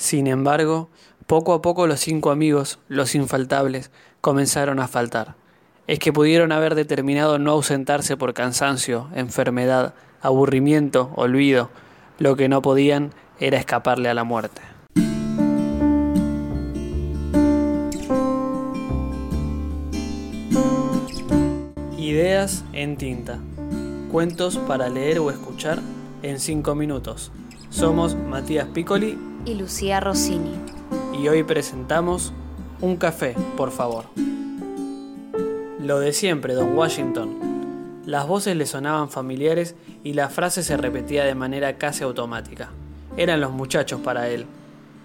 Sin embargo, poco a poco los cinco amigos, los infaltables, comenzaron a faltar. Es que pudieron haber determinado no ausentarse por cansancio, enfermedad, aburrimiento, olvido. Lo que no podían era escaparle a la muerte. Ideas en tinta. Cuentos para leer o escuchar en cinco minutos. Somos Matías Piccoli y Lucía Rossini. Y hoy presentamos Un café, por favor. Lo de siempre, don Washington. Las voces le sonaban familiares y la frase se repetía de manera casi automática. Eran los muchachos para él.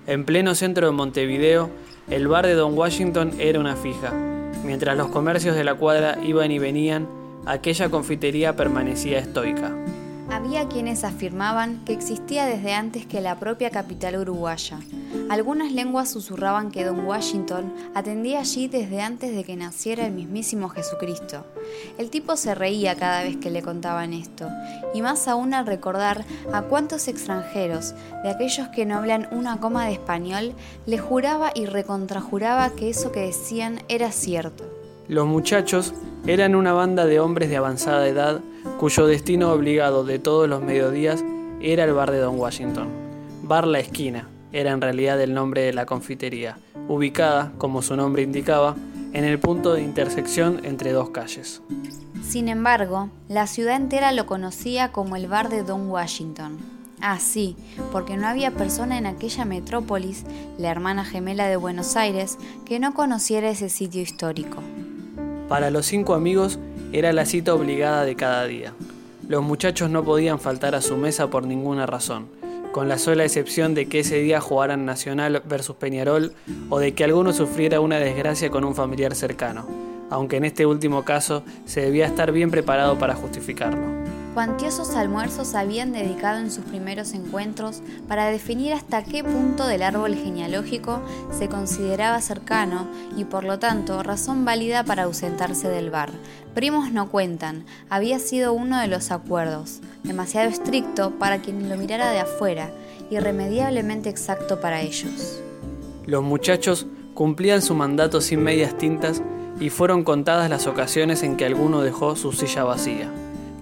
En pleno centro de Montevideo, el bar de Don Washington era una fija. Mientras los comercios de la cuadra iban y venían, aquella confitería permanecía estoica. Había quienes afirmaban que existía desde antes que la propia capital uruguaya. Algunas lenguas susurraban que Don Washington atendía allí desde antes de que naciera el mismísimo Jesucristo. El tipo se reía cada vez que le contaban esto, y más aún al recordar a cuántos extranjeros, de aquellos que no hablan una coma de español, le juraba y recontrajuraba que eso que decían era cierto. Los muchachos eran una banda de hombres de avanzada edad cuyo destino obligado de todos los mediodías era el bar de Don Washington. Bar La Esquina era en realidad el nombre de la confitería, ubicada, como su nombre indicaba, en el punto de intersección entre dos calles. Sin embargo, la ciudad entera lo conocía como el bar de Don Washington. Ah, sí, porque no había persona en aquella metrópolis, la hermana gemela de Buenos Aires, que no conociera ese sitio histórico. Para los cinco amigos era la cita obligada de cada día. Los muchachos no podían faltar a su mesa por ninguna razón, con la sola excepción de que ese día jugaran Nacional versus Peñarol o de que alguno sufriera una desgracia con un familiar cercano, aunque en este último caso se debía estar bien preparado para justificarlo. Cuantiosos almuerzos habían dedicado en sus primeros encuentros para definir hasta qué punto del árbol genealógico se consideraba cercano y por lo tanto razón válida para ausentarse del bar. Primos no cuentan, había sido uno de los acuerdos, demasiado estricto para quien lo mirara de afuera, irremediablemente exacto para ellos. Los muchachos cumplían su mandato sin medias tintas y fueron contadas las ocasiones en que alguno dejó su silla vacía.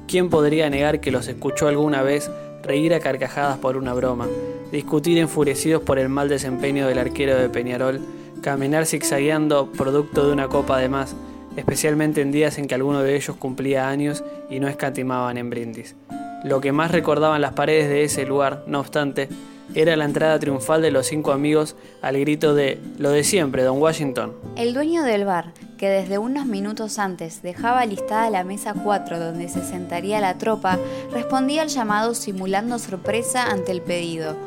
¿Quién podría negar que los escuchó alguna vez reír a carcajadas por una broma, discutir enfurecidos por el mal desempeño del arquero de Peñarol, caminar zigzagueando producto de una copa de más, especialmente en días en que alguno de ellos cumplía años y no escatimaban en brindis? Lo que más recordaban las paredes de ese lugar, no obstante, era la entrada triunfal de los cinco amigos al grito de Lo de siempre, don Washington. El dueño del bar, que desde unos minutos antes dejaba listada la mesa 4 donde se sentaría la tropa, respondía al llamado simulando sorpresa ante el pedido.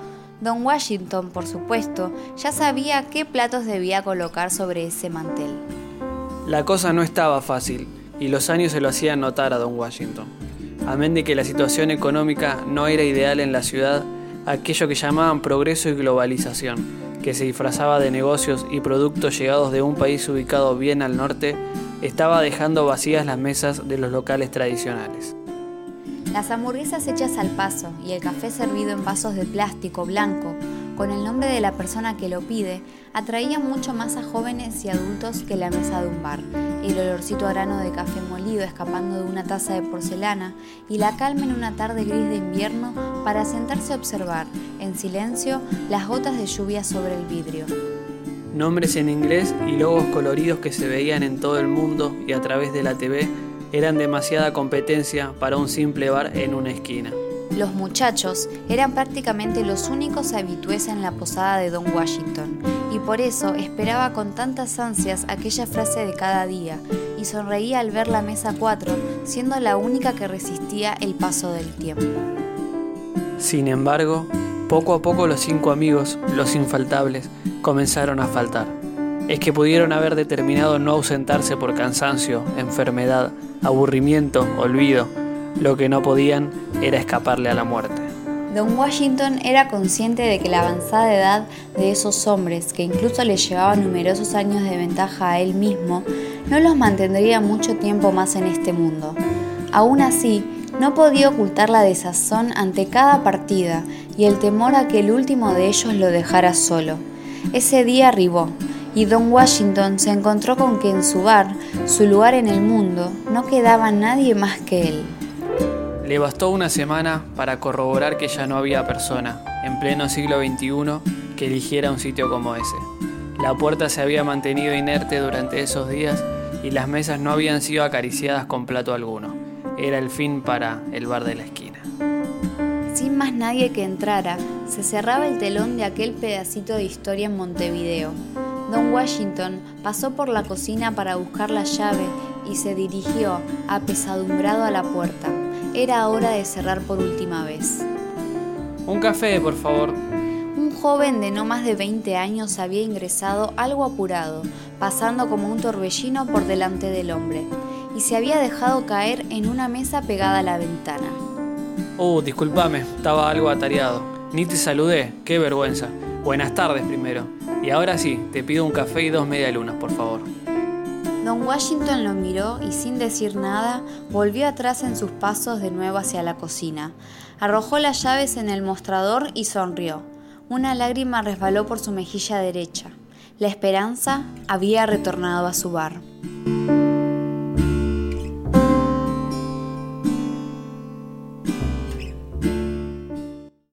Don Washington, por supuesto, ya sabía qué platos debía colocar sobre ese mantel. La cosa no estaba fácil, y los años se lo hacían notar a don Washington. Amén de que la situación económica no era ideal en la ciudad, aquello que llamaban progreso y globalización, que se disfrazaba de negocios y productos llegados de un país ubicado bien al norte, estaba dejando vacías las mesas de los locales tradicionales. Las hamburguesas hechas al paso y el café servido en vasos de plástico blanco con el nombre de la persona que lo pide, atraía mucho más a jóvenes y adultos que la mesa de un bar, el olorcito a grano de café molido escapando de una taza de porcelana y la calma en una tarde gris de invierno para sentarse a observar, en silencio, las gotas de lluvia sobre el vidrio. Nombres en inglés y logos coloridos que se veían en todo el mundo y a través de la TV eran demasiada competencia para un simple bar en una esquina. Los muchachos eran prácticamente los únicos habitués en la posada de Don Washington, y por eso esperaba con tantas ansias aquella frase de cada día, y sonreía al ver la mesa 4, siendo la única que resistía el paso del tiempo. Sin embargo, poco a poco los cinco amigos, los infaltables, comenzaron a faltar. Es que pudieron haber determinado no ausentarse por cansancio, enfermedad, aburrimiento, olvido, lo que no podían era escaparle a la muerte. Don Washington era consciente de que la avanzada edad de esos hombres, que incluso le llevaban numerosos años de ventaja a él mismo, no los mantendría mucho tiempo más en este mundo. Aún así, No podía ocultar la desazón ante cada partida y el temor a que el último de ellos lo dejara solo. Ese día arribó, y Don Washington se encontró con que en su bar, su lugar en el mundo, no quedaba nadie más que él. Le bastó una semana para corroborar que ya no había persona, en pleno siglo XXI, que eligiera un sitio como ese. La puerta se había mantenido inerte durante esos días y las mesas no habían sido acariciadas con plato alguno. Era el fin para el bar de la esquina. Sin más nadie que entrara, se cerraba el telón de aquel pedacito de historia en Montevideo. Don Washington pasó por la cocina para buscar la llave y se dirigió, apesadumbrado, a la puerta. Era hora de cerrar por última vez. Un café, por favor. Un joven de no más de 20 años había ingresado algo apurado, pasando como un torbellino por delante del hombre, y se había dejado caer en una mesa pegada a la ventana. Oh, discúlpame, estaba algo atareado. Ni te saludé, qué vergüenza. Buenas tardes primero. Y ahora sí, te pido un café y dos medialunas, por favor. Don Washington lo miró y sin decir nada volvió atrás en sus pasos de nuevo hacia la cocina. Arrojó las llaves en el mostrador y sonrió. Una lágrima resbaló por su mejilla derecha. La esperanza había retornado a su bar.